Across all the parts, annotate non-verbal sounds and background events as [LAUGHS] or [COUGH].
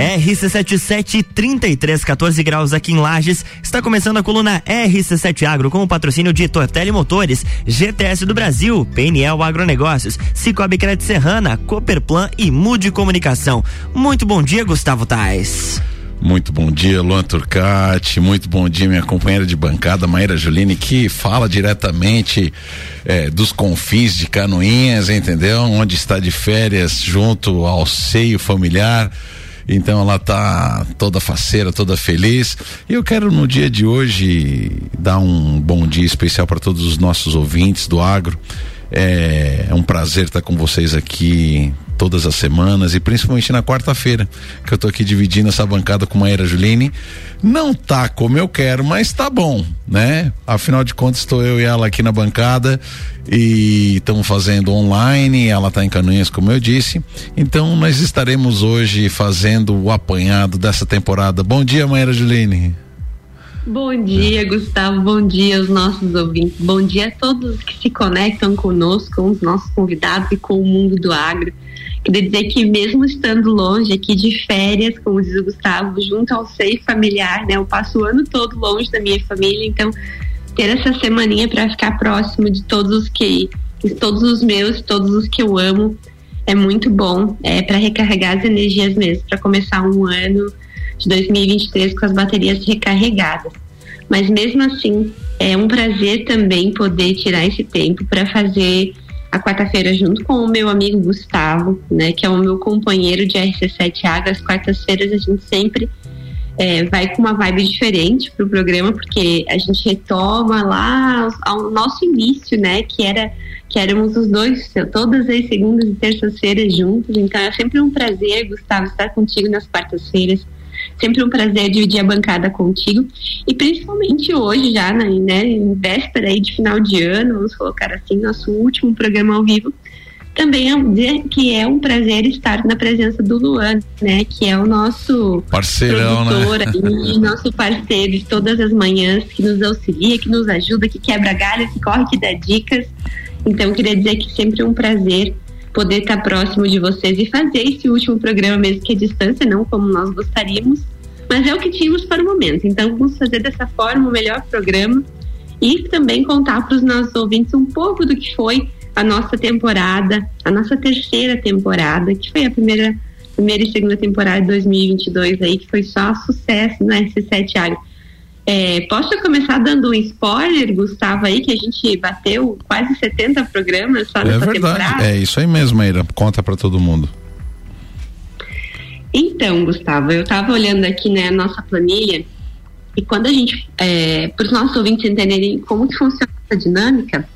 RC77 33, 14 graus aqui em Lages. Está começando a coluna RC7 Agro com o patrocínio de Tortelli Motores, GTS do Brasil, PNL Agronegócios, Cicobi Crédito Serrana, Cooperplan e Mude Comunicação. Muito bom dia, Gustavo Tais. Muito bom dia, Luan Turcati. Muito bom dia, minha companheira de bancada, Maíra Juline, que fala diretamente é, dos confins de Canoinhas, entendeu? Onde está de férias junto ao seio familiar. Então ela tá toda faceira, toda feliz. E eu quero no dia de hoje dar um bom dia especial para todos os nossos ouvintes do agro. É, é um prazer estar com vocês aqui todas as semanas e principalmente na quarta-feira, que eu tô aqui dividindo essa bancada com a Era Juline. Não tá como eu quero, mas tá bom, né? Afinal de contas, estou eu e ela aqui na bancada e estamos fazendo online, ela tá em Canoinhas, como eu disse. Então nós estaremos hoje fazendo o apanhado dessa temporada. Bom dia, Maíra Juline. Bom dia, Gustavo. Bom dia aos nossos ouvintes. Bom dia a todos que se conectam conosco, com os nossos convidados e com o mundo do agro. Queria dizer que mesmo estando longe aqui de férias, como diz o Gustavo, junto ao seio familiar, né? Eu passo o ano todo longe da minha família, então ter essa semaninha para ficar próximo de todos os que, todos os meus, todos os que eu amo, é muito bom, é para recarregar as energias mesmo, para começar um ano de 2023 com as baterias recarregadas. Mas mesmo assim, é um prazer também poder tirar esse tempo para fazer a quarta-feira junto com o meu amigo Gustavo, né, que é o meu companheiro de RC7 Água. As quartas-feiras a gente sempre é, vai com uma vibe diferente pro programa, porque a gente retoma lá ao nosso início, né, que era que éramos os dois todas as segundas e terças-feiras juntos. Então é sempre um prazer, Gustavo, estar contigo nas quartas-feiras Sempre um prazer dividir a bancada contigo. E principalmente hoje, já né, em véspera aí de final de ano, vamos colocar assim, nosso último programa ao vivo. Também é dizer que é um prazer estar na presença do Luan, né? Que é o nosso parceirão, né? produtor né? aí, [LAUGHS] nosso parceiro de todas as manhãs, que nos auxilia, que nos ajuda, que quebra galhos, que corre, que dá dicas. Então, queria dizer que sempre é um prazer poder estar próximo de vocês e fazer esse último programa mesmo que a distância, não como nós gostaríamos, mas é o que tínhamos para o momento. Então vamos fazer dessa forma o melhor programa e também contar para os nossos ouvintes um pouco do que foi a nossa temporada, a nossa terceira temporada, que foi a primeira, primeira e segunda temporada de 2022 aí, que foi só sucesso no S7 Agro. É, posso começar dando um spoiler, Gustavo, aí, que a gente bateu quase 70 programas só é nessa verdade. temporada? É isso aí mesmo, Maíra. Conta para todo mundo. Então, Gustavo, eu estava olhando aqui né, a nossa planilha e quando a gente, é, para os nossos ouvintes entenderem como que funciona essa dinâmica,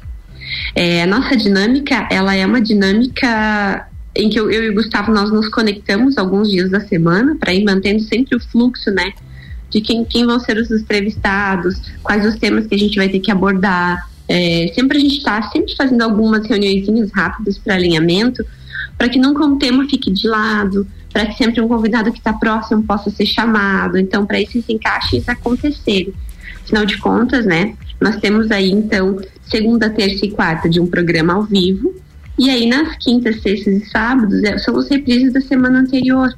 é, a nossa dinâmica, ela é uma dinâmica em que eu, eu e o Gustavo nós nos conectamos alguns dias da semana para ir mantendo sempre o fluxo, né, de quem, quem vão ser os entrevistados, quais os temas que a gente vai ter que abordar. É, sempre a gente está sempre fazendo algumas reuniões rápidas para alinhamento, para que nunca um tema fique de lado, para que sempre um convidado que está próximo possa ser chamado. Então, para esses encaixes acontecerem. Afinal de contas, né, nós temos aí, então, segunda, terça e quarta de um programa ao vivo. E aí, nas quintas, sextas e sábados, é, são os reprises da semana anterior.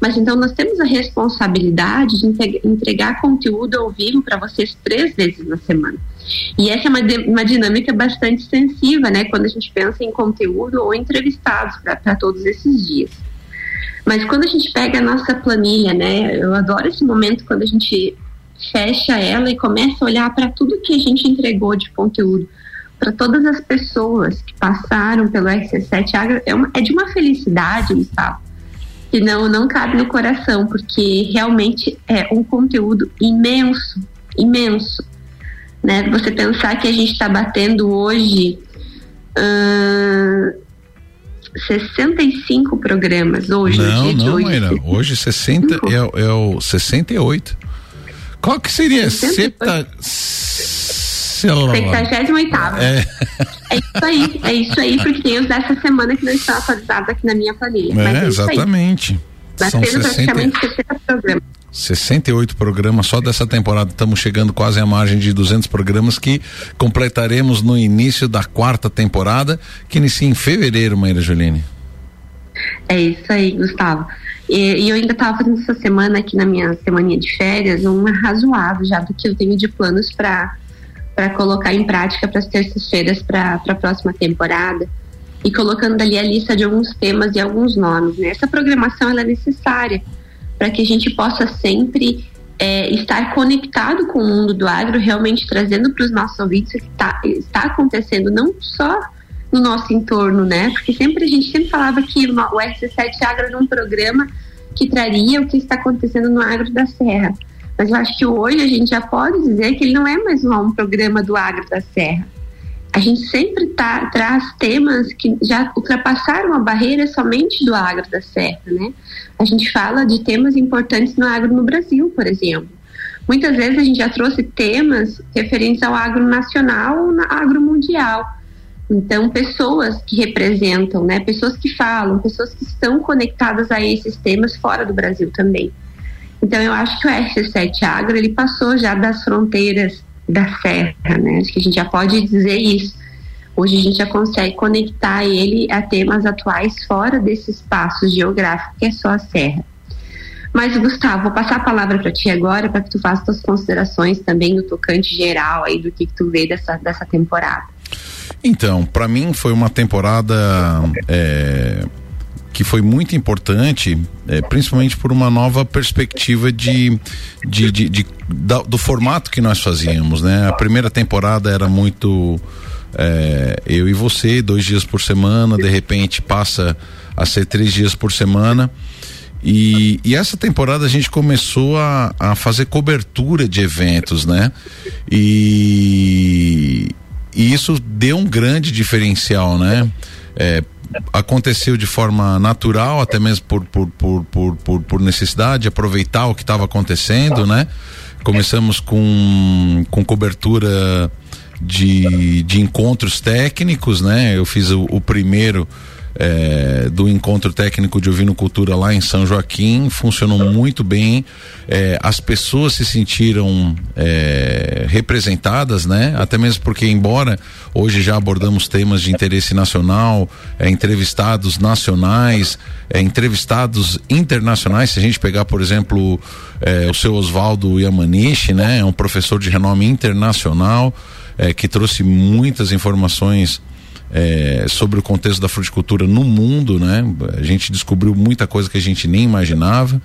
Mas então nós temos a responsabilidade de entregar conteúdo ao vivo para vocês três vezes na semana. E essa é uma, uma dinâmica bastante extensiva, né? Quando a gente pensa em conteúdo ou entrevistados para todos esses dias. Mas quando a gente pega a nossa planilha, né? Eu adoro esse momento quando a gente fecha ela e começa a olhar para tudo que a gente entregou de conteúdo, para todas as pessoas que passaram pelo RC7 Agro, é, uma, é de uma felicidade, Gustavo, que não, não cabe no coração, porque realmente é um conteúdo imenso, imenso. Né? Você pensar que a gente está batendo hoje. Uh, 65 programas hoje. Não, não, hoje, Mayra, hoje 60 é, é o 68. Qual que seria? 68. Septa... 78 é. é isso aí, é isso aí, porque tem os dessa semana que não estão atualizados aqui na minha planilha. É, é exatamente. São 60... praticamente 60 programas. 68 programas só dessa temporada. Estamos chegando quase à margem de 200 programas que completaremos no início da quarta temporada, que inicia em fevereiro, Maíra Juline. É isso aí, Gustavo. E, e eu ainda estava fazendo essa semana aqui na minha semaninha de férias um razoável já do que eu tenho de planos para para colocar em prática para as terças-feiras para a próxima temporada e colocando ali a lista de alguns temas e alguns nomes. Né? Essa programação ela é necessária para que a gente possa sempre é, estar conectado com o mundo do agro, realmente trazendo para os nossos ouvintes o que tá, está acontecendo não só no nosso entorno, né? Porque sempre a gente sempre falava que o RC7 Agro era um programa que traria o que está acontecendo no agro da Serra. Mas eu acho que hoje a gente já pode dizer que ele não é mais um, um programa do agro da Serra. A gente sempre tá, traz temas que já ultrapassaram a barreira somente do agro da Serra, né? A gente fala de temas importantes no agro no Brasil, por exemplo. Muitas vezes a gente já trouxe temas referentes ao agro nacional ou agro mundial então, pessoas que representam, né, pessoas que falam, pessoas que estão conectadas a esses temas fora do Brasil também. Então, eu acho que o RC7 Agro ele passou já das fronteiras da serra, né? Acho que a gente já pode dizer isso. Hoje a gente já consegue conectar ele a temas atuais fora desse espaço geográfico que é só a serra. Mas, Gustavo, vou passar a palavra para ti agora para que tu faça suas considerações também no tocante geral aí do que, que tu vê dessa, dessa temporada. Então, para mim foi uma temporada é, que foi muito importante, é, principalmente por uma nova perspectiva de, de, de, de da, do formato que nós fazíamos, né? A primeira temporada era muito é, eu e você, dois dias por semana, de repente passa a ser três dias por semana. E, e, essa temporada a gente começou a, a fazer cobertura de eventos, né? E, e isso deu um grande diferencial, né? É, aconteceu de forma natural, até mesmo por, por, por, por, por, por necessidade, aproveitar o que estava acontecendo, né? Começamos com, com cobertura de, de encontros técnicos, né? Eu fiz o, o primeiro é, do encontro técnico de ovinocultura lá em São Joaquim, funcionou muito bem. É, as pessoas se sentiram é, representadas, né? Até mesmo porque, embora hoje já abordamos temas de interesse nacional, entrevistados nacionais, entrevistados internacionais, se a gente pegar, por exemplo, o seu Oswaldo Yamanishi, né? É um professor de renome internacional. Que trouxe muitas informações é, sobre o contexto da fruticultura no mundo, né? A gente descobriu muita coisa que a gente nem imaginava.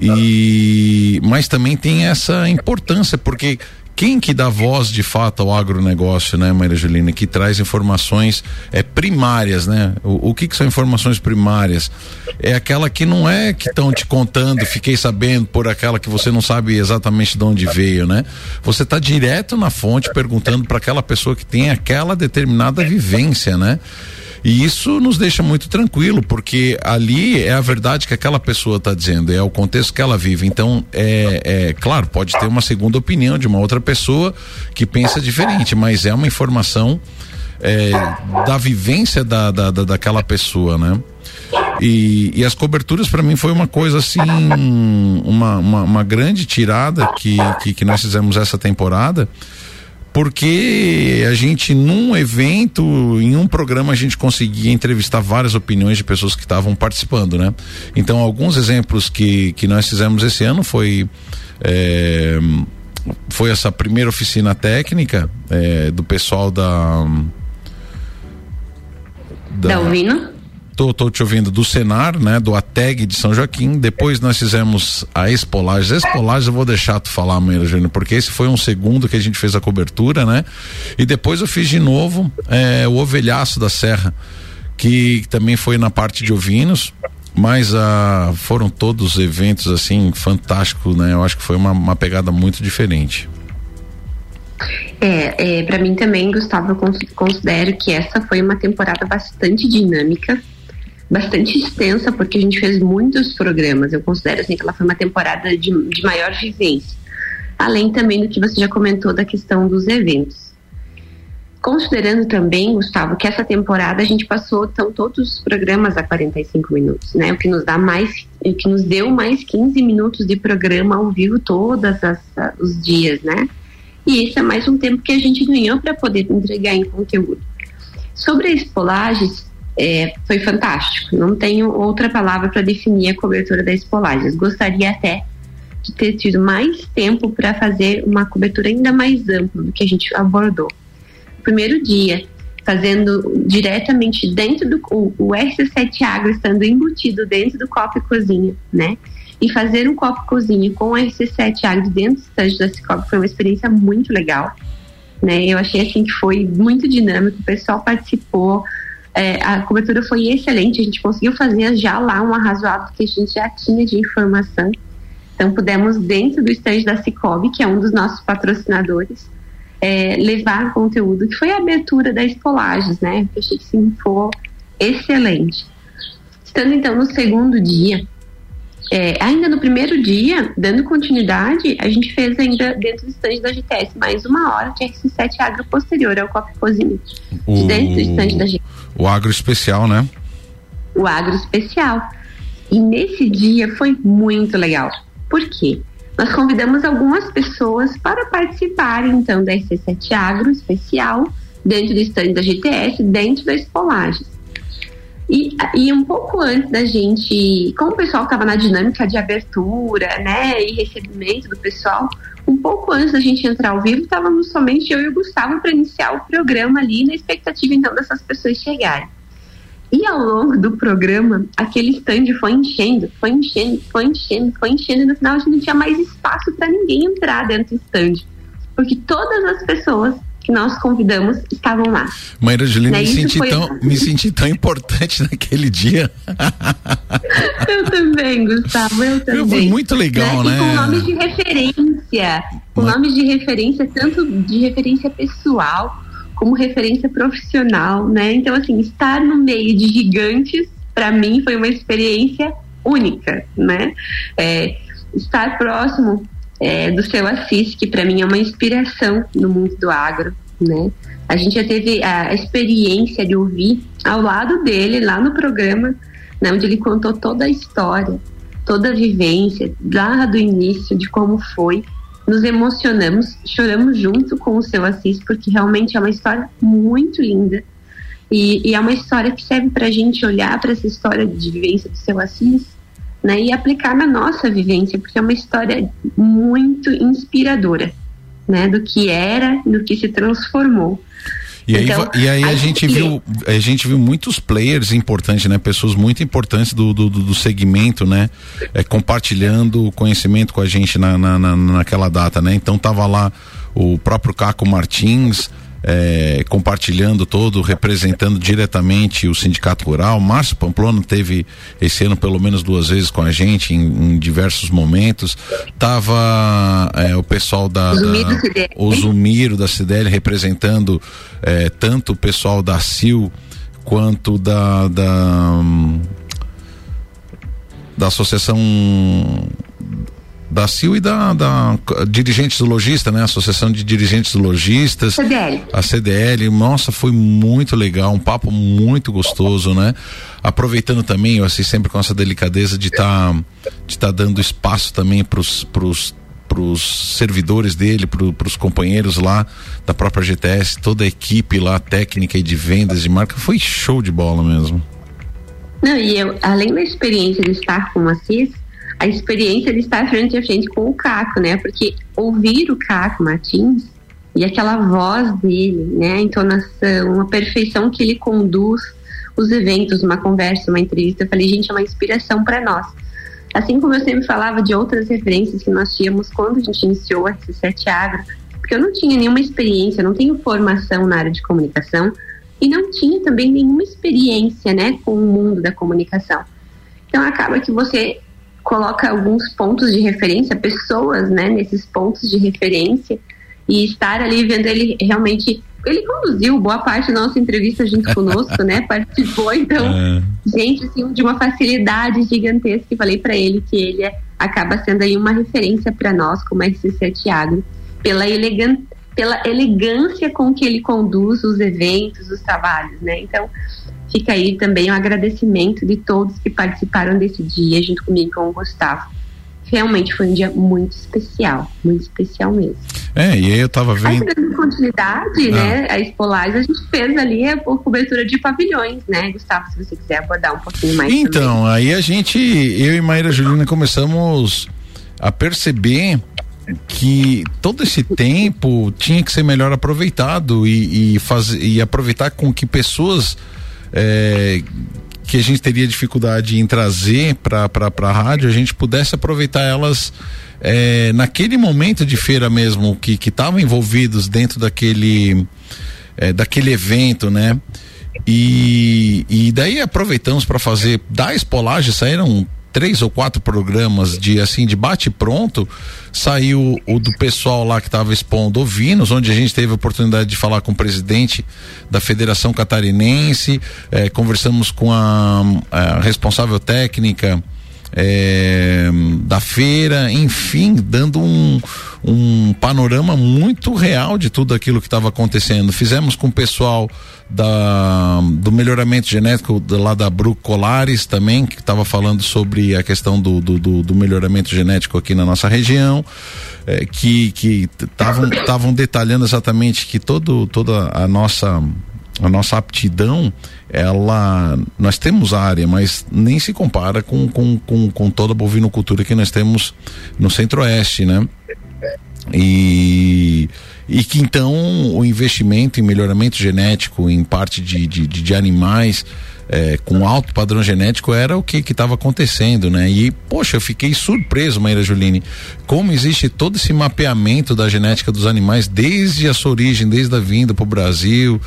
E mas também tem essa importância porque quem que dá voz de fato ao agronegócio, né, Maria Julina, que traz informações é, primárias, né? O, o que, que são informações primárias? É aquela que não é que estão te contando, fiquei sabendo por aquela que você não sabe exatamente de onde veio, né? Você está direto na fonte perguntando para aquela pessoa que tem aquela determinada vivência, né? E isso nos deixa muito tranquilo, porque ali é a verdade que aquela pessoa está dizendo, é o contexto que ela vive. Então, é, é claro, pode ter uma segunda opinião de uma outra pessoa que pensa diferente, mas é uma informação é, da vivência da, da, da, daquela pessoa, né? E, e as coberturas para mim foi uma coisa assim, uma, uma, uma grande tirada que, que, que nós fizemos essa temporada porque a gente num evento, em um programa a gente conseguia entrevistar várias opiniões de pessoas que estavam participando, né? Então alguns exemplos que, que nós fizemos esse ano foi é, foi essa primeira oficina técnica é, do pessoal da da, da Tô, tô te ouvindo do Senar, né? Do ATEG de São Joaquim. Depois nós fizemos a Espolagens. A Espolagens eu vou deixar tu falar, Maíra Júnior, porque esse foi um segundo que a gente fez a cobertura, né? E depois eu fiz de novo é, o Ovelhaço da Serra, que também foi na parte de ovinos. Mas ah, foram todos eventos assim fantásticos, né? Eu acho que foi uma, uma pegada muito diferente. É, é para mim também, Gustavo, eu considero que essa foi uma temporada bastante dinâmica bastante extensa, porque a gente fez muitos programas. Eu considero assim que ela foi uma temporada de, de maior vivência. Além também do que você já comentou da questão dos eventos. Considerando também, Gustavo, que essa temporada a gente passou então, todos os programas a 45 minutos, né? O que nos dá mais, o que nos deu mais 15 minutos de programa ao vivo todos os dias, né? E esse é mais um tempo que a gente ganhou para poder entregar em conteúdo. Sobre a Espolages, é, foi fantástico. Não tenho outra palavra para definir a cobertura da Espolagens. Gostaria até de ter tido mais tempo para fazer uma cobertura ainda mais ampla do que a gente abordou. Primeiro dia, fazendo diretamente dentro do o, o RC7 Agro estando embutido dentro do copo e cozinha, né? E fazer um copo cozinha com o RC7 Agro dentro do estande da Cicobi foi uma experiência muito legal, né? Eu achei assim que foi muito dinâmico, o pessoal participou, é, a cobertura foi excelente, a gente conseguiu fazer já lá um arrazoado que a gente já tinha de informação. Então pudemos dentro do estande da Cicobi, que é um dos nossos patrocinadores, é, levar conteúdo, que foi a abertura da Espolages, né? Eu achei que sim, foi excelente. Estando então no segundo dia, é, ainda no primeiro dia, dando continuidade, a gente fez ainda dentro do estande da GTS mais uma hora de RC7 Agro posterior ao Copo Cozinha. O, dentro do estande da GTS. O agro especial, né? O agro especial. E nesse dia foi muito legal. Por quê? Nós convidamos algumas pessoas para participarem então da EC7 Agro especial dentro do stand da GTS, dentro das Espolagens. E, e um pouco antes da gente, como o pessoal estava na dinâmica de abertura, né, e recebimento do pessoal, um pouco antes da gente entrar ao vivo, estávamos somente eu e o Gustavo para iniciar o programa ali, na expectativa então dessas pessoas chegarem. E ao longo do programa, aquele stand foi enchendo, foi enchendo, foi enchendo, foi enchendo, e no final a gente não tinha mais espaço para ninguém entrar dentro do stand. Porque todas as pessoas que nós convidamos estavam lá. Maíra Juliana, né? me, senti tão, me senti tão importante [LAUGHS] naquele dia. eu também, Gustavo, eu também. Foi muito legal, né? né? com nomes de referência, com nomes de referência, tanto de referência pessoal, como referência profissional, né? Então, assim, estar no meio de gigantes, para mim, foi uma experiência única, né? É, estar próximo é, do seu Assis, que para mim é uma inspiração no mundo do agro, né? A gente já teve a experiência de ouvir ao lado dele, lá no programa, né, onde ele contou toda a história, toda a vivência, lá do início, de como foi nos emocionamos, choramos junto com o seu Assis, porque realmente é uma história muito linda. E, e é uma história que serve para a gente olhar para essa história de vivência do seu Assis né, e aplicar na nossa vivência, porque é uma história muito inspiradora né, do que era, do que se transformou. E aí, então, e aí a, gente viu a gente viu muitos players importantes, né? Pessoas muito importantes do, do, do segmento, né? É, compartilhando conhecimento com a gente na, na, na, naquela data, né? Então tava lá o próprio Caco Martins, é, compartilhando todo, representando diretamente o Sindicato Rural. Márcio Pamplona teve esse ano pelo menos duas vezes com a gente em, em diversos momentos. Tava é, o pessoal da, da o Zumiro da CDL representando é, tanto o pessoal da CIL quanto da, da da associação da CIL e da, da dirigentes do lojista, né? Associação de Dirigentes Logistas. CDL. A CDL. Nossa, foi muito legal, um papo muito gostoso, né? Aproveitando também, eu assim, sempre com essa delicadeza de estar tá, de tá dando espaço também para os para os servidores dele, para os companheiros lá da própria GTS, toda a equipe lá, técnica e de vendas de marca, foi show de bola mesmo. Não, e eu, além da experiência de estar com o Assis, a experiência de estar frente a frente com o Caco, né? Porque ouvir o Caco Martins e aquela voz dele, né? A entonação, a perfeição que ele conduz os eventos, uma conversa, uma entrevista, eu falei, gente, é uma inspiração para nós. Assim como eu sempre falava de outras referências que nós tínhamos quando a gente iniciou a RC7 Agro, porque eu não tinha nenhuma experiência, não tenho formação na área de comunicação e não tinha também nenhuma experiência, né, com o mundo da comunicação. Então acaba que você coloca alguns pontos de referência, pessoas, né, nesses pontos de referência e estar ali vendo ele realmente ele conduziu boa parte da nossa entrevista junto [LAUGHS] conosco, né? Participou, então, é. gente, assim, de uma facilidade gigantesca. E falei para ele que ele é, acaba sendo aí uma referência para nós, como RC7 Agro, pela, elegan pela elegância com que ele conduz os eventos, os trabalhos, né? Então, fica aí também o agradecimento de todos que participaram desse dia, junto comigo com o Gustavo. Realmente foi um dia muito especial, muito especial mesmo. É, e aí eu tava vendo. A continuidade, ah. né? A Espolais, a gente fez ali a cobertura de pavilhões, né, Gustavo? Se você quiser abordar um pouquinho mais. Então, também. aí a gente, eu e Maíra Julina começamos a perceber que todo esse tempo tinha que ser melhor aproveitado e, e, faz, e aproveitar com que pessoas é, que a gente teria dificuldade em trazer para a rádio, a gente pudesse aproveitar elas é, naquele momento de feira mesmo, que estavam envolvidos dentro daquele, é, daquele evento, né? E, e daí aproveitamos para fazer da espolagem, saíram três ou quatro programas de assim de bate pronto saiu o do pessoal lá que estava expondo ovinos onde a gente teve a oportunidade de falar com o presidente da Federação Catarinense eh, conversamos com a, a responsável técnica é, da feira, enfim, dando um, um panorama muito real de tudo aquilo que estava acontecendo. Fizemos com o pessoal da, do melhoramento genético lá da Bru Colares também, que estava falando sobre a questão do, do, do, do, melhoramento genético aqui na nossa região, é, que estavam detalhando exatamente que todo, toda a nossa a nossa aptidão, ela, nós temos área, mas nem se compara com, com, com, com toda a bovinocultura que nós temos no centro-oeste, né? E, e que então o investimento em melhoramento genético em parte de, de, de animais é, com alto padrão genético era o que estava acontecendo, né? E, poxa, eu fiquei surpreso, Maíra Juline, como existe todo esse mapeamento da genética dos animais desde a sua origem, desde a vinda para o Brasil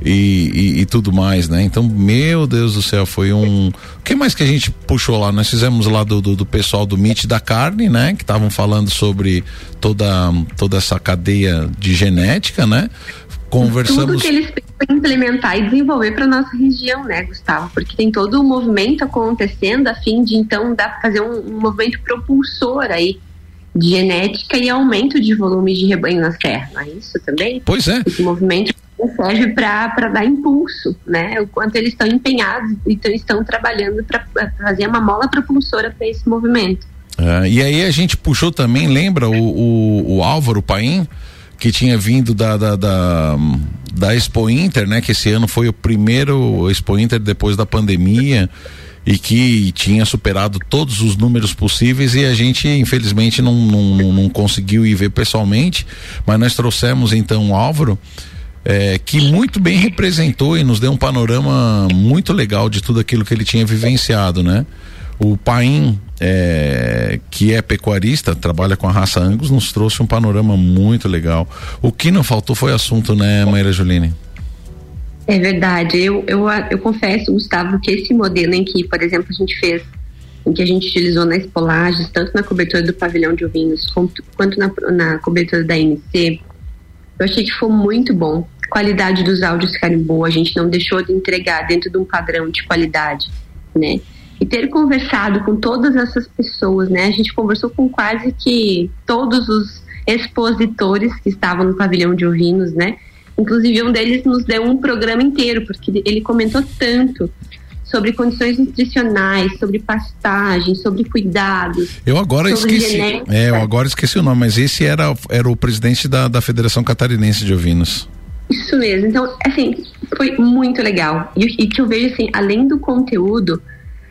e, e, e, tudo mais, né? Então, meu Deus do céu, foi um. O que mais que a gente puxou lá? Nós fizemos lá do, do, do pessoal do MIT da carne, né? Que estavam falando sobre toda, toda essa cadeia de genética, né? Conversamos. Tudo que eles pensam implementar e desenvolver para nossa região, né, Gustavo? Porque tem todo o um movimento acontecendo a fim de então dar fazer um, um, movimento propulsor aí de genética e aumento de volume de rebanho na serra, não é isso também? Pois é. Esse movimento serve para dar impulso, né? O quanto eles estão empenhados e então estão trabalhando para fazer uma mola propulsora para esse movimento. É, e aí a gente puxou também, lembra o, o, o Álvaro Paim? Que tinha vindo da, da, da, da Expo Inter, né? Que esse ano foi o primeiro Expo Inter depois da pandemia e que tinha superado todos os números possíveis e a gente infelizmente não, não, não conseguiu ir ver pessoalmente, mas nós trouxemos então o Álvaro é, que muito bem representou e nos deu um panorama muito legal de tudo aquilo que ele tinha vivenciado, né? O Paim, é, que é pecuarista, trabalha com a raça Angus, nos trouxe um panorama muito legal. O que não faltou foi assunto, né, Maíra Juline? É verdade. Eu, eu, eu confesso, Gustavo, que esse modelo em que, por exemplo, a gente fez, em que a gente utilizou nas polagens, tanto na cobertura do pavilhão de ovinos quanto, quanto na, na cobertura da MC, eu achei que foi muito bom. A qualidade dos áudios ficaram boa, a gente não deixou de entregar dentro de um padrão de qualidade, né? E ter conversado com todas essas pessoas, né? A gente conversou com quase que todos os expositores que estavam no pavilhão de ovinos, né? Inclusive um deles nos deu um programa inteiro porque ele comentou tanto sobre condições nutricionais, sobre pastagem, sobre cuidados. Eu agora esqueci. Genética. É, eu agora esqueci o nome, mas esse era, era o presidente da, da Federação Catarinense de Ovinos. Isso mesmo. Então, assim, foi muito legal. E, e que eu vejo assim, além do conteúdo,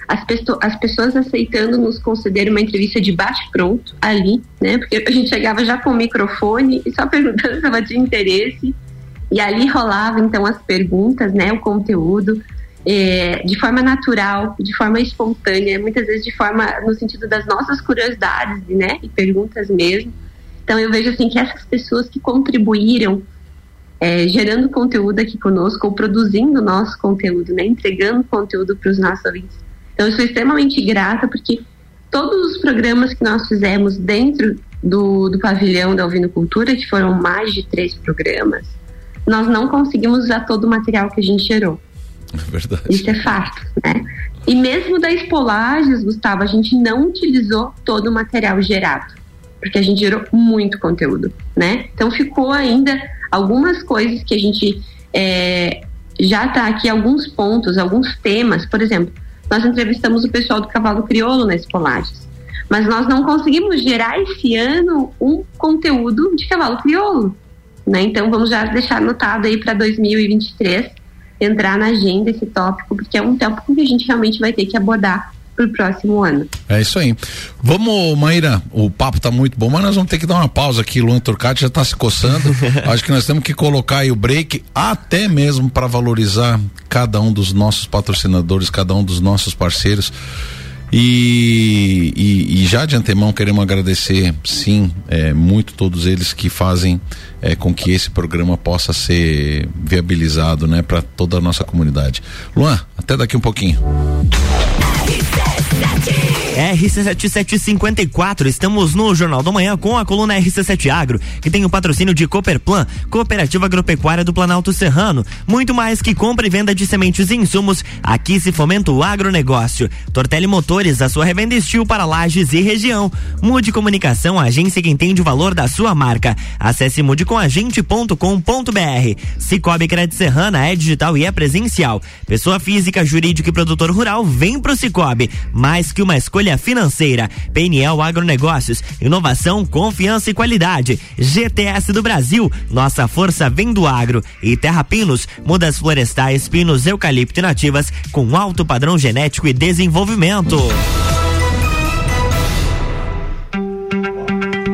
as, as pessoas aceitando nos conceder uma entrevista de bate-pronto ali, né? Porque a gente chegava já com o microfone e só perguntando se ela tinha interesse. E ali rolava então as perguntas, né? O conteúdo. É, de forma natural, de forma espontânea, muitas vezes de forma no sentido das nossas curiosidades, né, e perguntas mesmo. Então eu vejo assim que essas pessoas que contribuíram é, gerando conteúdo aqui conosco ou produzindo nosso conteúdo, né, entregando conteúdo para os nossos ouvintes, então, eu sou extremamente grata porque todos os programas que nós fizemos dentro do, do pavilhão da Cultura, que foram mais de três programas, nós não conseguimos usar todo o material que a gente gerou. É verdade. Isso é fato, né? E mesmo das polagens, Gustavo, a gente não utilizou todo o material gerado, porque a gente gerou muito conteúdo, né? Então ficou ainda algumas coisas que a gente é, já está aqui, alguns pontos, alguns temas, por exemplo, nós entrevistamos o pessoal do Cavalo Crioulo nas Polages. Mas nós não conseguimos gerar esse ano um conteúdo de cavalo crioulo. Né? Então vamos já deixar anotado aí para 2023 entrar na agenda esse tópico, porque é um tópico que a gente realmente vai ter que abordar para o próximo ano. É isso aí. Vamos, Maíra, o papo está muito bom, mas nós vamos ter que dar uma pausa aqui. Luan Turcati já está se coçando. [LAUGHS] Acho que nós temos que colocar aí o break, até mesmo para valorizar cada um dos nossos patrocinadores, cada um dos nossos parceiros. E, e, e, já de antemão queremos agradecer, sim, é, muito todos eles que fazem é, com que esse programa possa ser viabilizado, né, para toda a nossa comunidade. Luan, até daqui um pouquinho. RC7754, estamos no Jornal da Manhã com a coluna RC7 Agro, que tem o patrocínio de Cooperplan, Cooperativa Agropecuária do Planalto Serrano. Muito mais que compra e venda de sementes e insumos, aqui se fomenta o agronegócio. Tortelli Motores, a sua revenda estil para lajes e região. Mude Comunicação, a agência que entende o valor da sua marca. Acesse mudecomagente.com.br. Cicobi Crédito Serrana é digital e é presencial. Pessoa física, jurídica e produtor rural, vem pro Cicobi. Mais que uma escolha financeira. PNL Agronegócios, inovação, confiança e qualidade. GTS do Brasil, nossa força vem do agro. E Terra Pinos, mudas florestais, pinos, eucalipto e nativas com alto padrão genético e desenvolvimento.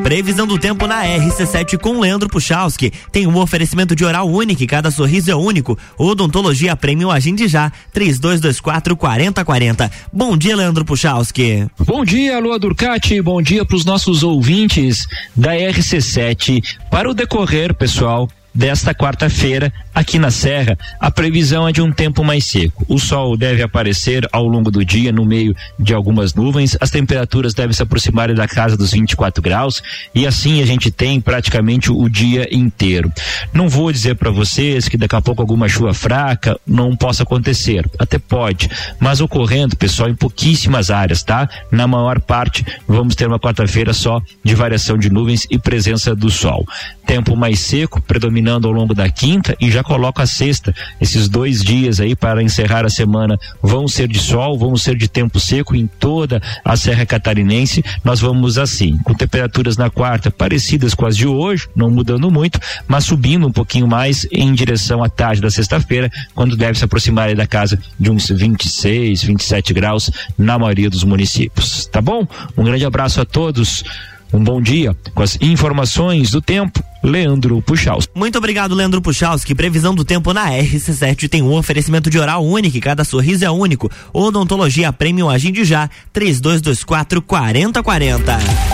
Previsão do tempo na RC7 com Leandro Puchalski. Tem um oferecimento de oral único, cada sorriso é único. Odontologia Premium Agende já, 3224 4040. Bom dia, Leandro Puchalski. Bom dia, Lua Durcati. Bom dia para os nossos ouvintes da RC7. Para o decorrer, pessoal, desta quarta-feira aqui na Serra, a previsão é de um tempo mais seco. O sol deve aparecer ao longo do dia no meio de algumas nuvens, as temperaturas devem se aproximar da casa dos 24 graus e assim a gente tem praticamente o dia inteiro. Não vou dizer para vocês que daqui a pouco alguma chuva fraca não possa acontecer, até pode, mas ocorrendo, pessoal, em pouquíssimas áreas, tá? Na maior parte, vamos ter uma quarta-feira só de variação de nuvens e presença do sol. Tempo mais seco, predominante terminando ao longo da quinta e já coloco a sexta. Esses dois dias aí para encerrar a semana vão ser de sol, vão ser de tempo seco em toda a Serra Catarinense. Nós vamos assim, com temperaturas na quarta parecidas com as de hoje, não mudando muito, mas subindo um pouquinho mais em direção à tarde da sexta-feira, quando deve se aproximar da casa de uns 26, 27 graus na maioria dos municípios. Tá bom? Um grande abraço a todos. Um bom dia com as informações do tempo. Leandro Puchalski. Muito obrigado, Leandro Puchalski. Previsão do tempo na RC7 tem um oferecimento de oral único, cada sorriso é único. Odontologia Premium Agende já, 3224 4040.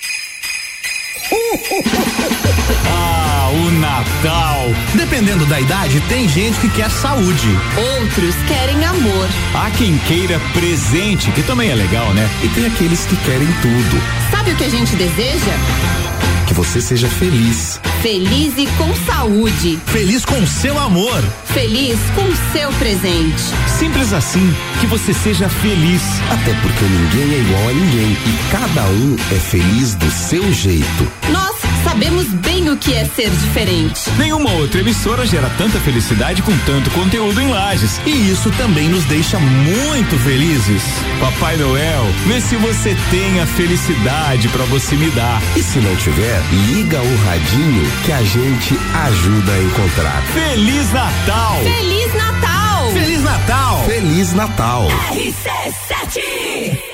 Ah, o Natal! Dependendo da idade, tem gente que quer saúde. Outros querem amor. Há quem queira presente, que também é legal, né? E tem aqueles que querem tudo. Sabe o que a gente deseja? Que você seja feliz. Feliz e com saúde. Feliz com seu amor. Feliz com seu presente. Simples assim, que você seja feliz. Até porque ninguém é igual a ninguém e cada um é feliz do seu jeito. Nós sabemos bem o que é ser diferente. Nenhuma outra emissora gera tanta felicidade com tanto conteúdo em lajes. E isso também nos deixa muito felizes. Papai Noel, vê se você tem a felicidade para você me dar. E se não tiver, liga o radinho que a gente ajuda a encontrar. Feliz Natal! Feliz Natal! Feliz Natal! Feliz Natal! RC7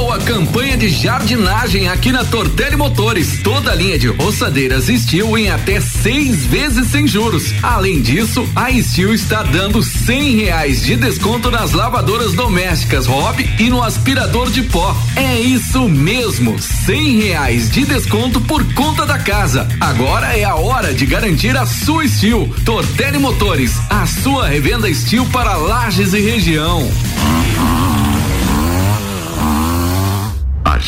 Chegou a campanha de jardinagem aqui na Tortelli Motores. Toda a linha de roçadeiras Steel em até seis vezes sem juros. Além disso, a Steel está dando cem reais de desconto nas lavadoras domésticas Hobby e no aspirador de pó. É isso mesmo, cem reais de desconto por conta da casa. Agora é a hora de garantir a sua Steel. Tortelli Motores, a sua revenda Steel para lajes e região.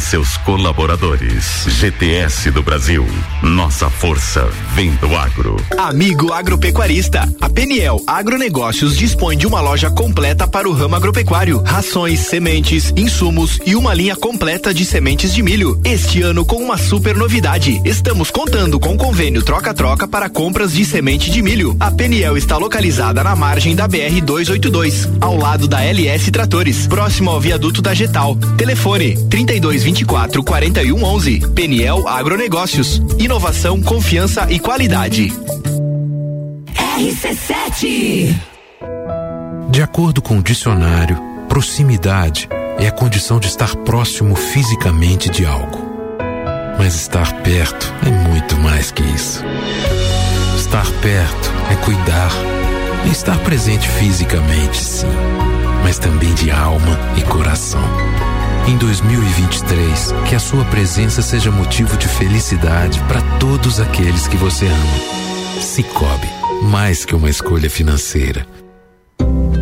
seus colaboradores. GTS do Brasil. Nossa força vem do agro. Amigo agropecuarista, a Peniel Agronegócios dispõe de uma loja completa para o ramo agropecuário, rações, sementes, insumos e uma linha completa de sementes de milho. Este ano com uma super novidade. Estamos contando com convênio troca-troca para compras de semente de milho. A Peniel está localizada na margem da BR 282, ao lado da LS Tratores, próximo ao viaduto da Getal. Telefone 3224 4111. Peniel Agronegócios. Inovação, confiança e qualidade. RC7 De acordo com o dicionário, proximidade é a condição de estar próximo fisicamente de algo. Mas estar perto é muito mais que isso. Estar perto é cuidar, é estar presente fisicamente, sim, mas também de alma e coração. Em 2023, que a sua presença seja motivo de felicidade para todos aqueles que você ama. Cicobi, mais que uma escolha financeira.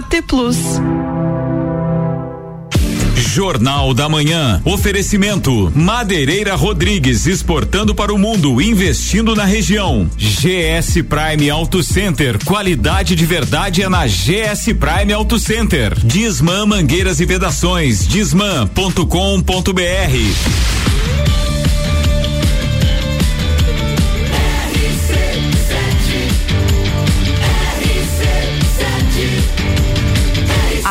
AT Plus. Jornal da Manhã. Oferecimento: Madeireira Rodrigues exportando para o mundo, investindo na região. GS Prime Auto Center. Qualidade de verdade é na GS Prime Auto Center. Disman Mangueiras e Vedações. Disman.com.br.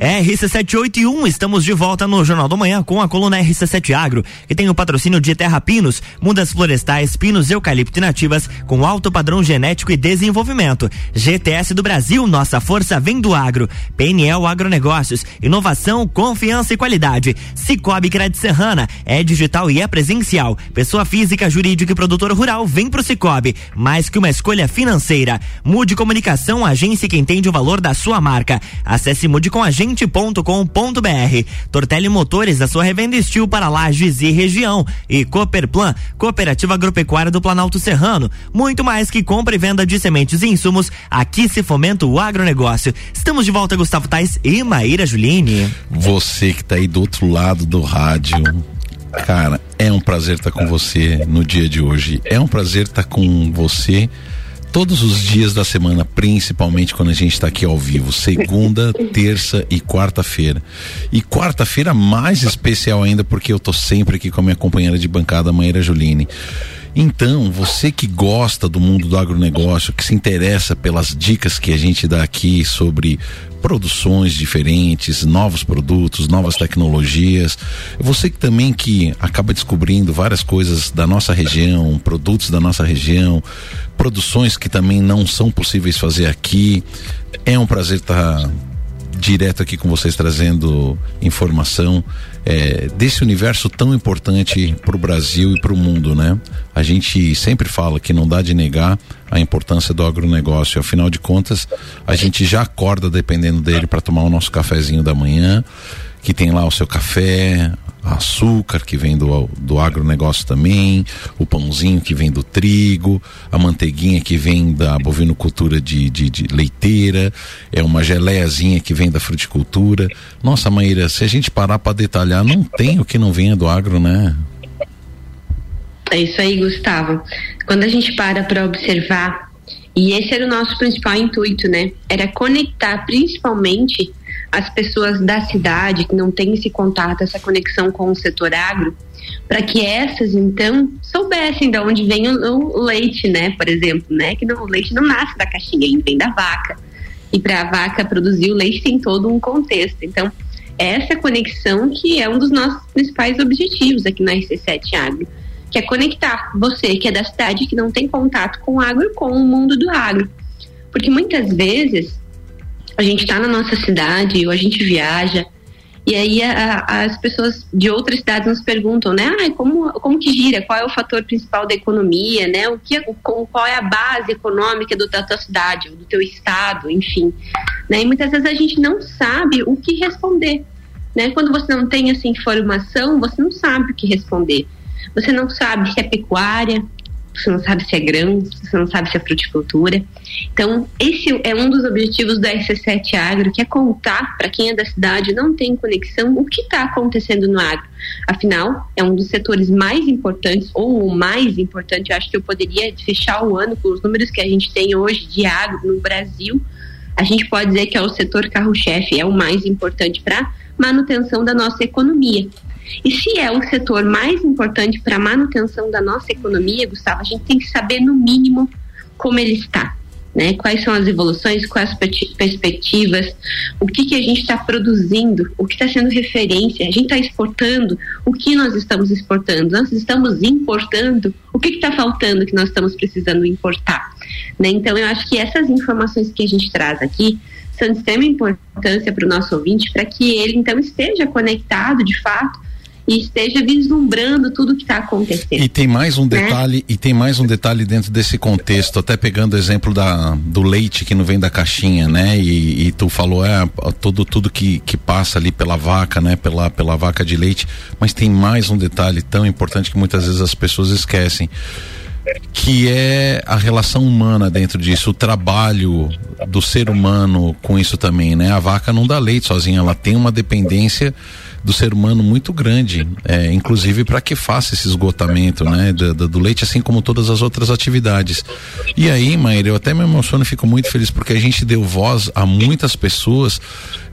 RC781, estamos de volta no Jornal do Manhã com a coluna RC7 Agro, que tem o patrocínio de Terra Pinos, mudas florestais, pinos eucalipto nativas com alto padrão genético e desenvolvimento. GTS do Brasil, nossa força vem do agro. PNL Agronegócios, inovação, confiança e qualidade. Cicobi Crédito Serrana, é digital e é presencial. Pessoa física, jurídica e produtor rural, vem pro Cicobi. Mais que uma escolha financeira. Mude Comunicação, agência que entende o valor da sua marca. Acesse Mude com a gente.com.br. Tortelli Motores, a sua revenda estil para Lages e região. E Cooperplan, Cooperativa Agropecuária do Planalto Serrano. Muito mais que compra e venda de sementes e insumos, aqui se fomenta o agronegócio. Estamos de volta, Gustavo Tais e Maíra Juline. Você que tá aí do outro lado do rádio, cara, é um prazer estar com você no dia de hoje. É um prazer estar com você todos os dias da semana, principalmente quando a gente está aqui ao vivo, segunda, [LAUGHS] terça e quarta-feira. E quarta-feira mais especial ainda porque eu tô sempre aqui com a minha companheira de bancada, Maíra Juline. Então, você que gosta do mundo do agronegócio, que se interessa pelas dicas que a gente dá aqui sobre produções diferentes, novos produtos, novas tecnologias. Você que também que acaba descobrindo várias coisas da nossa região, produtos da nossa região, produções que também não são possíveis fazer aqui. É um prazer estar direto aqui com vocês trazendo informação é, desse universo tão importante para o Brasil e para o mundo, né? A gente sempre fala que não dá de negar a importância do agronegócio. Afinal de contas, a gente já acorda dependendo dele para tomar o nosso cafezinho da manhã, que tem lá o seu café, açúcar que vem do, do agronegócio também, o pãozinho que vem do trigo, a manteiguinha que vem da bovinocultura de, de, de leiteira, é uma geleiazinha que vem da fruticultura. Nossa, Maíra, se a gente parar para detalhar, não tem o que não venha do agro, né? É isso aí, Gustavo. Quando a gente para para observar, e esse era o nosso principal intuito, né? Era conectar principalmente as pessoas da cidade que não têm esse contato, essa conexão com o setor agro, para que essas então soubessem de onde vem o, o, leite, né, por exemplo, né, que não, o leite não nasce da caixinha, ele vem da vaca. E para a vaca produzir o leite tem todo um contexto. Então, essa conexão que é um dos nossos principais objetivos aqui na RC7 Agro, que é conectar você que é da cidade que não tem contato com o agro com o mundo do agro. Porque muitas vezes a gente está na nossa cidade ou a gente viaja e aí a, a, as pessoas de outras cidades nos perguntam, né? Ah, como, como que gira? Qual é o fator principal da economia, né? O que, qual é a base econômica do, da tua cidade, do teu estado, enfim. Né? E muitas vezes a gente não sabe o que responder. Né? Quando você não tem essa informação, você não sabe o que responder. Você não sabe se é pecuária, você não sabe se é grãos, você não sabe se é fruticultura. Então, esse é um dos objetivos da RC7 Agro, que é contar para quem é da cidade não tem conexão o que está acontecendo no agro. Afinal, é um dos setores mais importantes, ou o mais importante, eu acho que eu poderia fechar o ano com os números que a gente tem hoje de agro no Brasil. A gente pode dizer que é o setor carro-chefe, é o mais importante para manutenção da nossa economia. E se é o setor mais importante para a manutenção da nossa economia, Gustavo, a gente tem que saber no mínimo como ele está. Né? Quais são as evoluções, quais as perspectivas, o que, que a gente está produzindo, o que está sendo referência, a gente está exportando, o que nós estamos exportando, nós estamos importando, o que está faltando que nós estamos precisando importar. Né? Então, eu acho que essas informações que a gente traz aqui são de extrema importância para o nosso ouvinte, para que ele então esteja conectado de fato e esteja vislumbrando tudo que está acontecendo. E tem mais um né? detalhe, e tem mais um detalhe dentro desse contexto, até pegando o exemplo da, do leite que não vem da caixinha, né? E, e tu falou, é, tudo, tudo que, que passa ali pela vaca, né? Pela, pela vaca de leite, mas tem mais um detalhe tão importante que muitas vezes as pessoas esquecem que é a relação humana dentro disso, o trabalho do ser humano com isso também, né? A vaca não dá leite sozinha, ela tem uma dependência do ser humano muito grande, é, inclusive para que faça esse esgotamento, né, do, do, leite, assim como todas as outras atividades. E aí, Maíra, eu até me emociono fico muito feliz porque a gente deu voz a muitas pessoas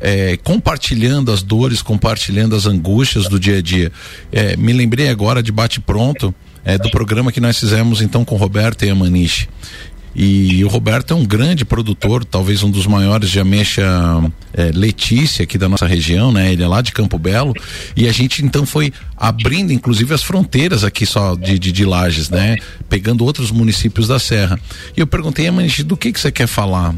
é, compartilhando as dores, compartilhando as angústias do dia a dia. É, me lembrei agora de bate pronto. É, do programa que nós fizemos então com Roberto e a Maniche. E o Roberto é um grande produtor, talvez um dos maiores de ameixa é, Letícia aqui da nossa região, né? Ele é lá de Campo Belo. E a gente então foi abrindo, inclusive, as fronteiras aqui só de, de, de Lages, né? Pegando outros municípios da Serra. E eu perguntei Maniche, do que, que você quer falar?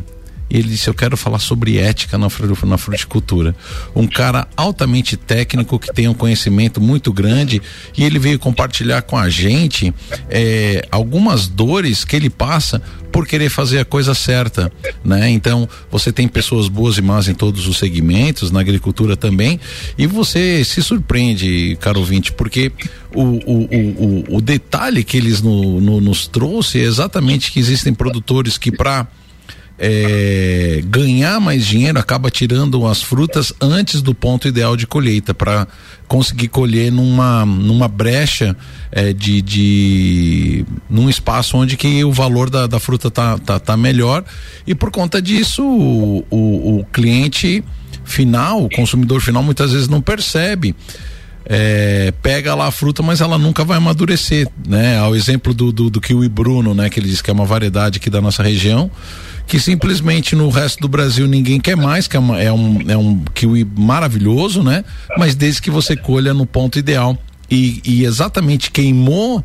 Ele disse: Eu quero falar sobre ética na, na fruticultura. Um cara altamente técnico que tem um conhecimento muito grande e ele veio compartilhar com a gente é, algumas dores que ele passa por querer fazer a coisa certa, né? Então, você tem pessoas boas e más em todos os segmentos, na agricultura também, e você se surpreende, caro ouvinte, porque o, o, o, o, detalhe que eles no, no, nos trouxe é exatamente que existem produtores que para é, ganhar mais dinheiro acaba tirando as frutas antes do ponto ideal de colheita para conseguir colher numa, numa brecha é, de, de num espaço onde que o valor da, da fruta tá, tá, tá melhor. E por conta disso o, o, o cliente final, o consumidor final muitas vezes não percebe é, pega lá a fruta, mas ela nunca vai amadurecer, né? Ao exemplo do, do, do kiwi Bruno, né? Que ele diz que é uma variedade aqui da nossa região, que simplesmente no resto do Brasil ninguém quer mais, que é, uma, é, um, é um kiwi maravilhoso, né? Mas desde que você colha no ponto ideal. E, e exatamente queimou,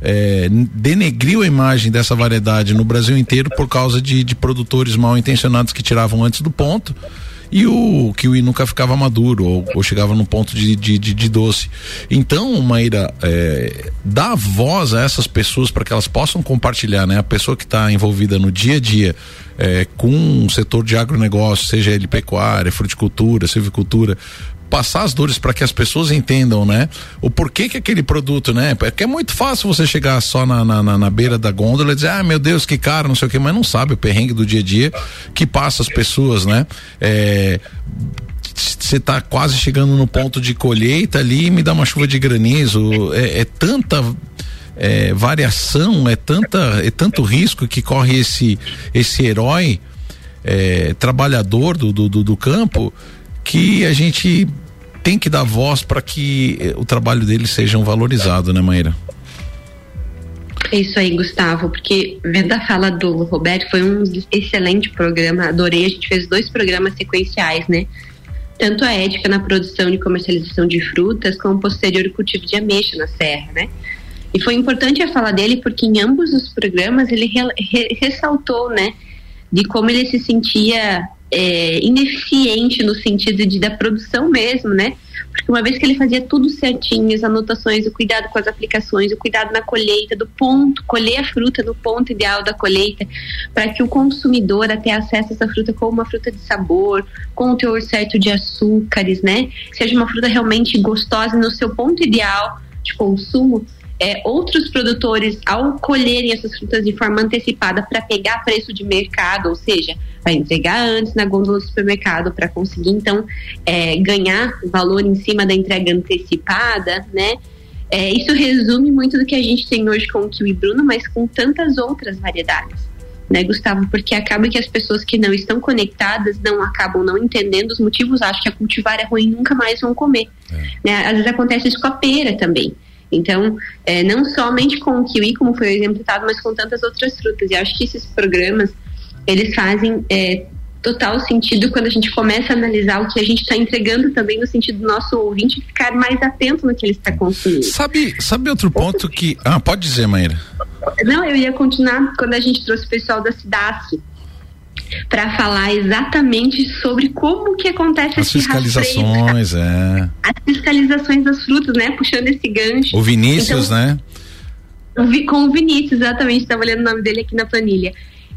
é, denegriu a imagem dessa variedade no Brasil inteiro por causa de, de produtores mal intencionados que tiravam antes do ponto e o kiwi nunca ficava maduro ou, ou chegava no ponto de, de, de, de doce. Então, Maíra, é, dá voz a essas pessoas para que elas possam compartilhar, né? A pessoa que está envolvida no dia a dia é, com o setor de agronegócio, seja ele pecuária, fruticultura, silvicultura, passar as dores para que as pessoas entendam, né? O porquê que aquele produto, né? Porque é muito fácil você chegar só na, na, na, beira da gôndola e dizer, ah, meu Deus, que caro, não sei o que, mas não sabe o perrengue do dia a dia que passa as pessoas, né? É, você está quase chegando no ponto de colheita ali me dá uma chuva de granizo é, é tanta é, variação é tanta é tanto risco que corre esse esse herói é, trabalhador do, do, do campo que a gente tem que dar voz para que eh, o trabalho deles seja valorizado, né, Maíra? É isso aí, Gustavo, porque vendo a fala do Roberto, foi um excelente programa, adorei, a gente fez dois programas sequenciais, né? Tanto a ética na produção e comercialização de frutas, como o posterior cultivo de ameixa na serra, né? E foi importante a fala dele porque em ambos os programas ele re, re, ressaltou, né, de como ele se sentia é, ineficiente no sentido de da produção mesmo, né? Porque uma vez que ele fazia tudo certinho, as anotações, o cuidado com as aplicações, o cuidado na colheita, do ponto, colher a fruta no ponto ideal da colheita, para que o consumidor até acesse essa fruta como uma fruta de sabor, com o teor certo de açúcares, né? Seja uma fruta realmente gostosa no seu ponto ideal de consumo, é, outros produtores, ao colherem essas frutas de forma antecipada para pegar preço de mercado, ou seja, vai entregar antes na gôndola do supermercado para conseguir então é, ganhar valor em cima da entrega antecipada, né? É, isso resume muito do que a gente tem hoje com o Kiwi Bruno, mas com tantas outras variedades. Né, Gustavo? Porque acaba que as pessoas que não estão conectadas não acabam não entendendo os motivos, acham que a cultivar é ruim nunca mais vão comer. É. Né? Às vezes acontece isso com a pera também. Então, é, não somente com o kiwi, como foi o exemplo citado, mas com tantas outras frutas. E acho que esses programas, eles fazem é, total sentido quando a gente começa a analisar o que a gente está entregando também no sentido do nosso ouvinte ficar mais atento no que ele está consumindo. Sabe, sabe outro ponto que... Ah, pode dizer, Maíra. Não, eu ia continuar quando a gente trouxe o pessoal da Cidade para falar exatamente sobre como que acontece as fiscalizações, é. As fiscalizações das frutas, né? Puxando esse gancho. O Vinícius, então, né? Com o Vinícius, exatamente, estava olhando o nome dele aqui na planilha.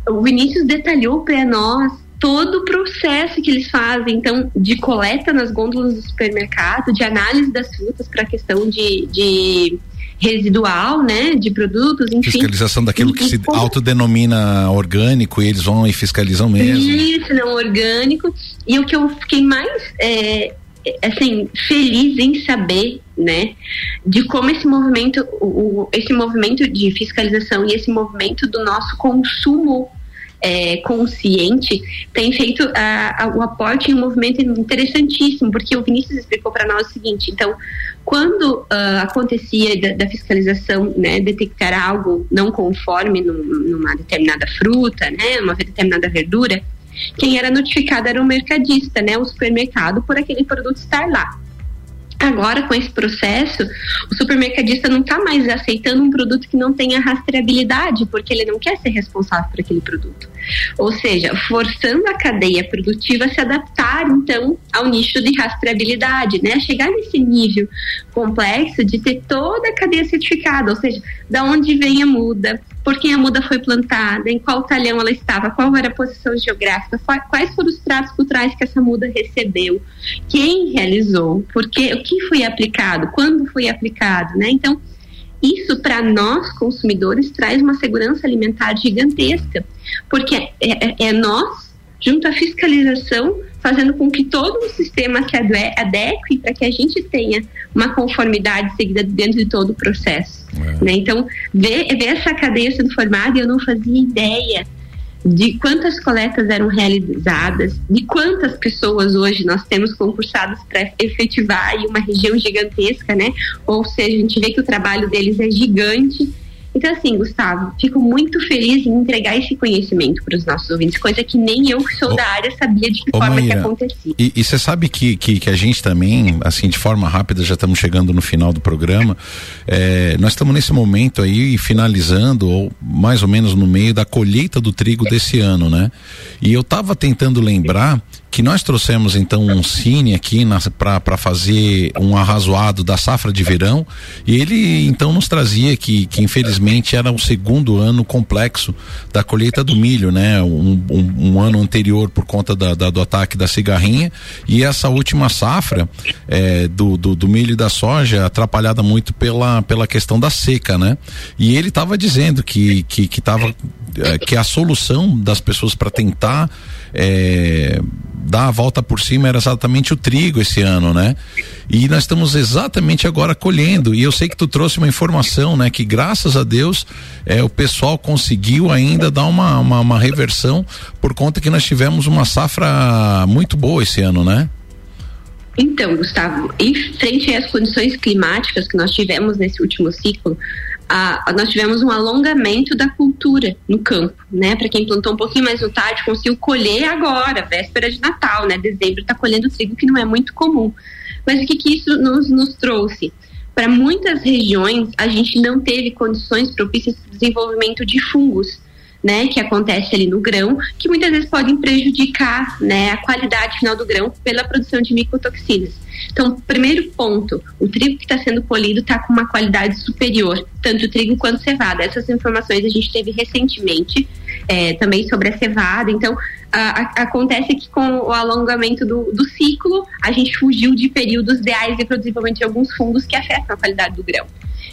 O Vinícius detalhou para nós todo o processo que eles fazem, então, de coleta nas gôndolas do supermercado, de análise das frutas para a questão de, de residual, né, de produtos, enfim. Fiscalização daquilo que se autodenomina orgânico e eles vão e fiscalizam mesmo. Isso, não orgânico. E o que eu fiquei mais, é, assim, feliz em saber, né, de como esse movimento, o, esse movimento de fiscalização e esse movimento do nosso consumo é, consciente tem feito a, a, o aporte em um movimento interessantíssimo, porque o Vinícius explicou para nós o seguinte: então, quando uh, acontecia da, da, fiscalização, né, detectar algo não conforme num, numa determinada fruta, né, uma determinada verdura, quem era notificado era o mercadista, né, o supermercado, por aquele produto estar lá. Agora, com esse processo, o supermercadista não está mais aceitando um produto que não tenha rastreabilidade, porque ele não quer ser responsável por aquele produto. Ou seja, forçando a cadeia produtiva a se adaptar, então, ao nicho de rastreabilidade, né? Chegar nesse nível complexo de ter toda a cadeia certificada, ou seja, da onde vem a muda, por quem a muda foi plantada, em qual talhão ela estava, qual era a posição geográfica, quais foram os tratos culturais que essa muda recebeu, quem realizou, porque o que foi aplicado, quando foi aplicado, né? Então, isso para nós consumidores traz uma segurança alimentar gigantesca, porque é, é, é nós junto à fiscalização, fazendo com que todo o sistema se adeque para que a gente tenha uma conformidade seguida dentro de todo o processo. É. Né? Então, ver, ver essa cadeia sendo formada, eu não fazia ideia de quantas coletas eram realizadas, de quantas pessoas hoje nós temos concursadas para efetivar aí uma região gigantesca, né? Ou seja, a gente vê que o trabalho deles é gigante então, assim, Gustavo, fico muito feliz em entregar esse conhecimento para os nossos ouvintes, coisa que nem eu que sou da área sabia de que forma Maíra, que acontecia. E você sabe que, que, que, a gente também, assim, de forma rápida, já estamos chegando no final do programa. É, nós estamos nesse momento aí finalizando, ou mais ou menos no meio da colheita do trigo desse ano, né? E eu estava tentando lembrar que nós trouxemos então um cine aqui para fazer um arrazoado da safra de verão e ele então nos trazia que, que infelizmente era o segundo ano complexo da colheita do milho, né? Um, um, um ano anterior por conta da, da, do ataque da cigarrinha e essa última safra é, do, do, do, milho e da soja atrapalhada muito pela, pela questão da seca, né? E ele estava dizendo que que que, tava, é, que a solução das pessoas para tentar é, dar a volta por cima era exatamente o trigo esse ano, né? E nós estamos exatamente agora colhendo. E eu sei que tu trouxe uma informação, né? Que graças a Deus é, o pessoal conseguiu ainda dar uma, uma, uma reversão por conta que nós tivemos uma safra muito boa esse ano, né? Então, Gustavo, em frente às condições climáticas que nós tivemos nesse último ciclo, a, nós tivemos um alongamento da cultura no campo, né? Para quem plantou um pouquinho mais no tarde, conseguiu colher agora, véspera de Natal, né? Dezembro está colhendo trigo que não é muito comum. Mas o que, que isso nos, nos trouxe? Para muitas regiões, a gente não teve condições propícias para o desenvolvimento de fungos né, que acontece ali no grão, que muitas vezes podem prejudicar, né, a qualidade final do grão pela produção de micotoxinas. Então, primeiro ponto, o trigo que está sendo colhido está com uma qualidade superior, tanto o trigo quanto cevada. Essas informações a gente teve recentemente é, também sobre a cevada. Então, a, a, acontece que com o alongamento do, do ciclo, a gente fugiu de períodos ideais o desenvolvimento de alguns fungos que afetam a qualidade do grão.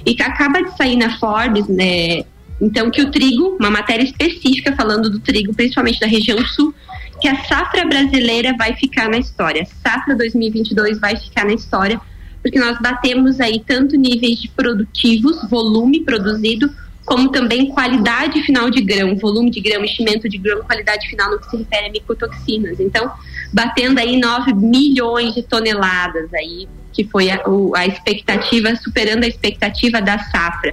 E que acaba de sair na Forbes, né, então, que o trigo, uma matéria específica falando do trigo, principalmente da região sul, que a safra brasileira vai ficar na história. Safra 2022 vai ficar na história, porque nós batemos aí tanto níveis de produtivos, volume produzido, como também qualidade final de grão, volume de grão, enchimento de grão, qualidade final no que se refere a micotoxinas. Então, batendo aí 9 milhões de toneladas aí, que foi a, a expectativa, superando a expectativa da safra.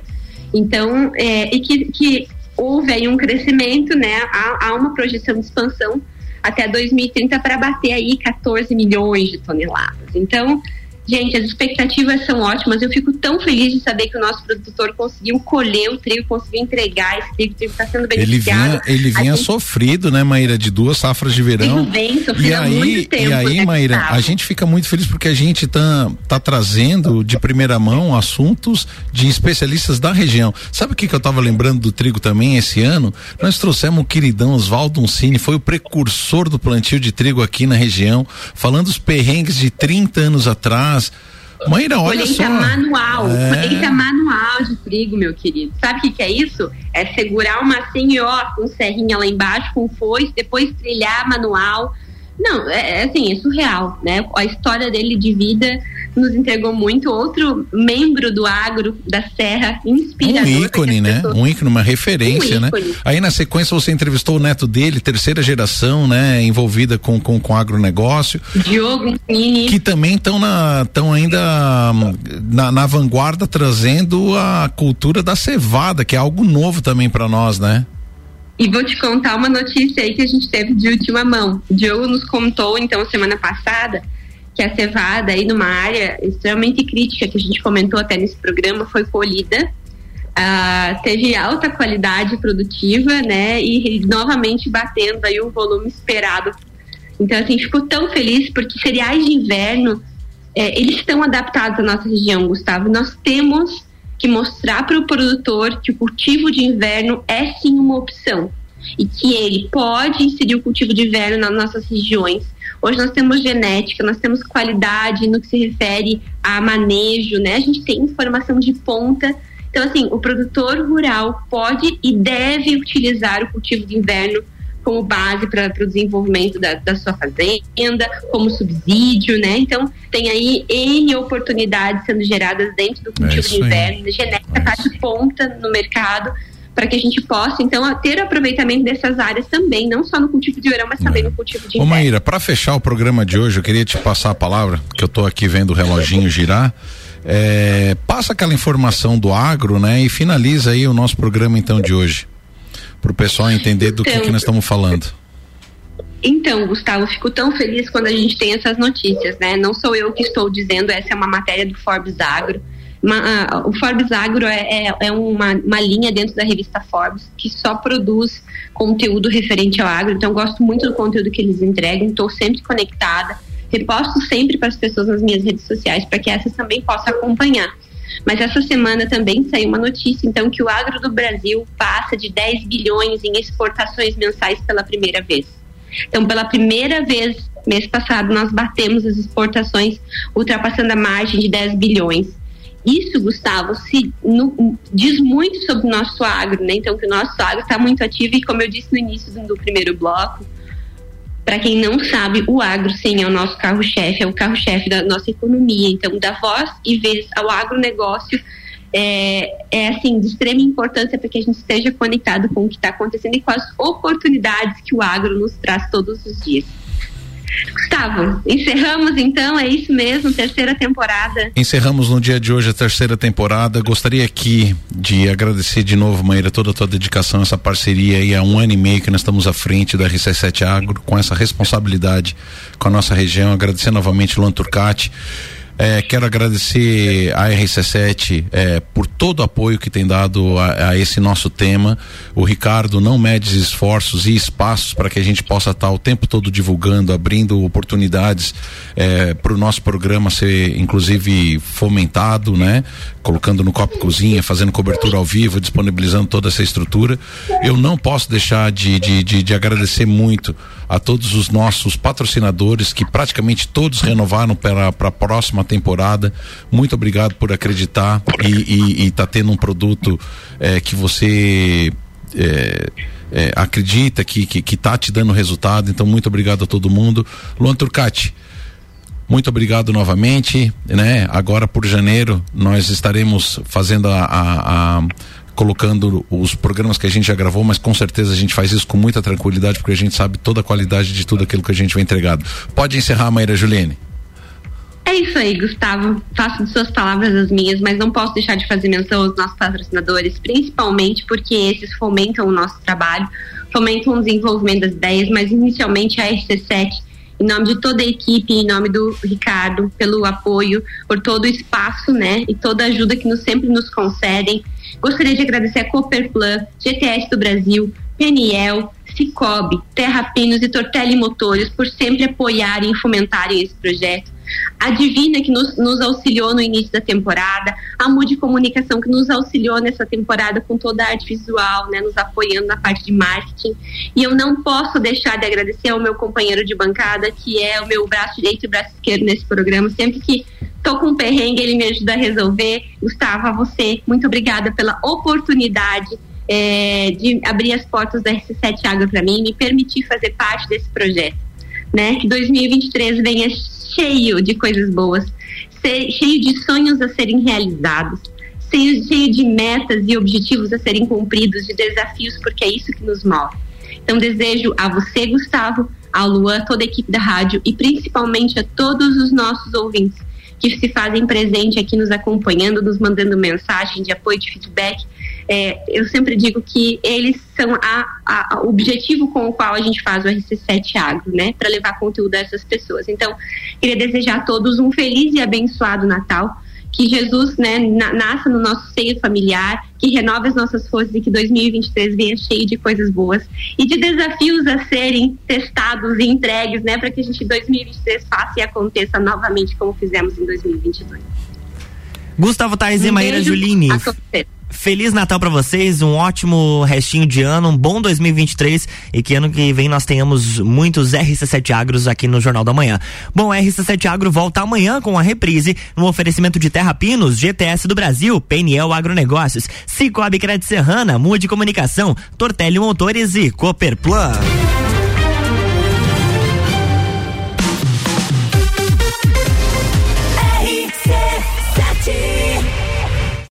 Então, é, e que, que houve aí um crescimento, né? Há, há uma projeção de expansão até 2030 para bater aí 14 milhões de toneladas. Então, Gente, as expectativas são ótimas. Eu fico tão feliz de saber que o nosso produtor conseguiu colher o trigo, conseguiu entregar esse trigo, o trigo está sendo beneficiado. Ele vinha, ele vinha gente... sofrido, né, Maíra, de duas safras de verão. Vem sofrido e aí, muito tempo, e aí, né, Maíra, a gente fica muito feliz porque a gente tá, tá trazendo de primeira mão assuntos de especialistas da região. Sabe o que, que eu estava lembrando do trigo também esse ano? Nós trouxemos o queridão Oswaldo Uncini, foi o precursor do plantio de trigo aqui na região, falando os perrengues de 30 anos atrás mas, Maíra, olha colheita só. manual, é... colheita manual de trigo, meu querido. Sabe o que, que é isso? É segurar uma assim, ó, com serrinha lá embaixo, com foice, depois trilhar manual. Não, é, é assim, é surreal, né? A história dele de vida nos entregou muito. Outro membro do agro da Serra, inspirador. Um ícone, né? Pessoas... Um ícone, uma referência, um né? Aí na sequência você entrevistou o neto dele, terceira geração, né? Envolvida com, com, com agronegócio. Diogo Mini. Que também estão na, tão ainda na, na vanguarda trazendo a cultura da cevada, que é algo novo também para nós, né? E vou te contar uma notícia aí que a gente teve de última mão. O Diogo nos contou, então, semana passada, que a cevada aí numa área extremamente crítica que a gente comentou até nesse programa foi colhida Uh, teve alta qualidade produtiva, né? E, novamente batendo aí o volume esperado. Então, assim, fico tão feliz porque cereais de inverno, é, eles estão adaptados à nossa região, Gustavo. Nós temos que mostrar para o produtor que o cultivo de inverno é sim uma opção e que ele pode inserir o cultivo de inverno nas nossas regiões Hoje nós temos genética, nós temos qualidade no que se refere a manejo, né? A gente tem informação de ponta. Então, assim, o produtor rural pode e deve utilizar o cultivo de inverno como base para o desenvolvimento da, da, sua fazenda, como subsídio, né? Então, tem aí N oportunidades sendo geradas dentro do cultivo é de inverno. Genética está é de ponta no mercado para que a gente possa, então, ter aproveitamento dessas áreas também, não só no cultivo de verão, mas também no cultivo de inverno. Ô Maíra, para fechar o programa de hoje, eu queria te passar a palavra, que eu estou aqui vendo o reloginho girar. É, passa aquela informação do agro, né? E finaliza aí o nosso programa então de hoje. Para o pessoal entender do então, que, que nós estamos falando. Então, Gustavo, fico tão feliz quando a gente tem essas notícias, né? Não sou eu que estou dizendo, essa é uma matéria do Forbes Agro Uma, o Forbes Agro é, é, é uma, uma, linha dentro da revista Forbes que só produz conteúdo referente ao agro. Então, gosto muito do conteúdo que eles entregam, estou sempre conectada, reposto sempre para as pessoas nas minhas redes sociais para que essas também possam acompanhar. Mas essa semana também saiu uma notícia, então, que o agro do Brasil passa de 10 bilhões em exportações mensais pela primeira vez. Então, pela primeira vez, mês passado, nós batemos as exportações, ultrapassando a margem de 10 bilhões. Isso, Gustavo, se, no, diz muito sobre o nosso agro, né? Então, que o nosso agro está muito ativo e, como eu disse no início do, do primeiro bloco, para quem não sabe, o agro, sim, é o nosso carro-chefe, é o carro-chefe da nossa economia. Então, dar voz e vez ao agronegócio é, é assim, de extrema importância para que a gente esteja conectado com o que está acontecendo e com as oportunidades que o agro nos traz todos os dias. Gustavo, encerramos então, é isso mesmo, terceira temporada. Encerramos no dia de hoje a terceira temporada. Gostaria aqui de agradecer de novo, Maíra, toda a tua dedicação, essa parceria aí há um ano e meio que nós estamos à frente da RC7 Agro, com essa responsabilidade com a nossa região. Agradecer novamente o Luan Turcati. É, quero agradecer a RC7 é, por todo o apoio que tem dado a, a, esse nosso tema. O Ricardo não mede esforços e espaços para que a gente possa estar o tempo todo divulgando, abrindo oportunidades é, para o nosso programa ser, inclusive, fomentado, né? Colocando no copo cozinha, fazendo cobertura ao vivo, disponibilizando toda essa estrutura. Eu não posso deixar de, de, de, de agradecer muito a todos os nossos patrocinadores que praticamente todos renovaram para a próxima temporada. Muito obrigado por acreditar e estar tá tendo um produto é, que você é, é, acredita que, que, que tá te dando resultado. Então, muito obrigado a todo mundo. Luan Turcati. Muito obrigado novamente, né? Agora por janeiro nós estaremos fazendo a, a, a colocando os programas que a gente já gravou, mas com certeza a gente faz isso com muita tranquilidade, porque a gente sabe toda a qualidade de tudo aquilo que a gente vai entregado. Pode encerrar, Maíra Juliane. É isso aí, Gustavo. Faço de suas palavras as minhas, mas não posso deixar de fazer menção aos nossos patrocinadores, principalmente porque esses fomentam o nosso trabalho, fomentam o desenvolvimento das ideias, mas inicialmente a RC7 em nome de toda a equipe, em nome do Ricardo, pelo apoio, por todo o espaço, né, e toda a ajuda que nos, sempre nos concedem. Gostaria de agradecer a Cooperplan, GTS do Brasil, PNL, Cicobi, Terra Pinos e Tortelli Motores por sempre apoiarem e fomentarem esse projeto a Divina, que nos, nos auxiliou no início da temporada, a Mude Comunicação, que nos auxiliou nessa temporada com toda a arte visual, né, nos apoiando na parte de marketing. E eu não posso deixar de agradecer ao meu companheiro de bancada, que é o meu braço direito e braço esquerdo nesse programa. Sempre que tô com um perrengue, ele me ajuda a resolver. Gustavo, a você, muito obrigada pela oportunidade é, de abrir as portas da RC7 Agro para mim, me permitir fazer parte desse projeto. Né? Que 2023 venha cheio de coisas boas, cheio de sonhos a serem realizados, cheio, cheio de metas e objetivos a serem cumpridos, de desafios, porque é isso que nos move. Então, desejo a você, Gustavo, ao Luan, toda a equipe da rádio e principalmente a todos os nossos ouvintes que se fazem presente aqui nos acompanhando, nos mandando mensagem de apoio, de feedback é, eu sempre digo que eles são o objetivo com o qual a gente faz o RC7 Agro, né? Para levar conteúdo a essas pessoas. Então, queria desejar a todos um feliz e abençoado Natal. Que Jesus né, nasça no nosso seio familiar, que renove as nossas forças e que 2023 venha cheio de coisas boas e de desafios a serem testados e entregues, né, para que a gente em 2023 faça e aconteça novamente como fizemos em 2022. Gustavo Tais e Maíra Juline. Feliz Natal para vocês, um ótimo restinho de ano, um bom 2023 e que ano que vem nós tenhamos muitos RC7 Agros aqui no Jornal da Manhã. Bom, RC7 Agro volta amanhã com a reprise no oferecimento de Terra Pinos, GTS do Brasil, PNL Agronegócios, Cicobi Crédito Serrana, Mude Comunicação, Tortelli Motores e Cooperplan.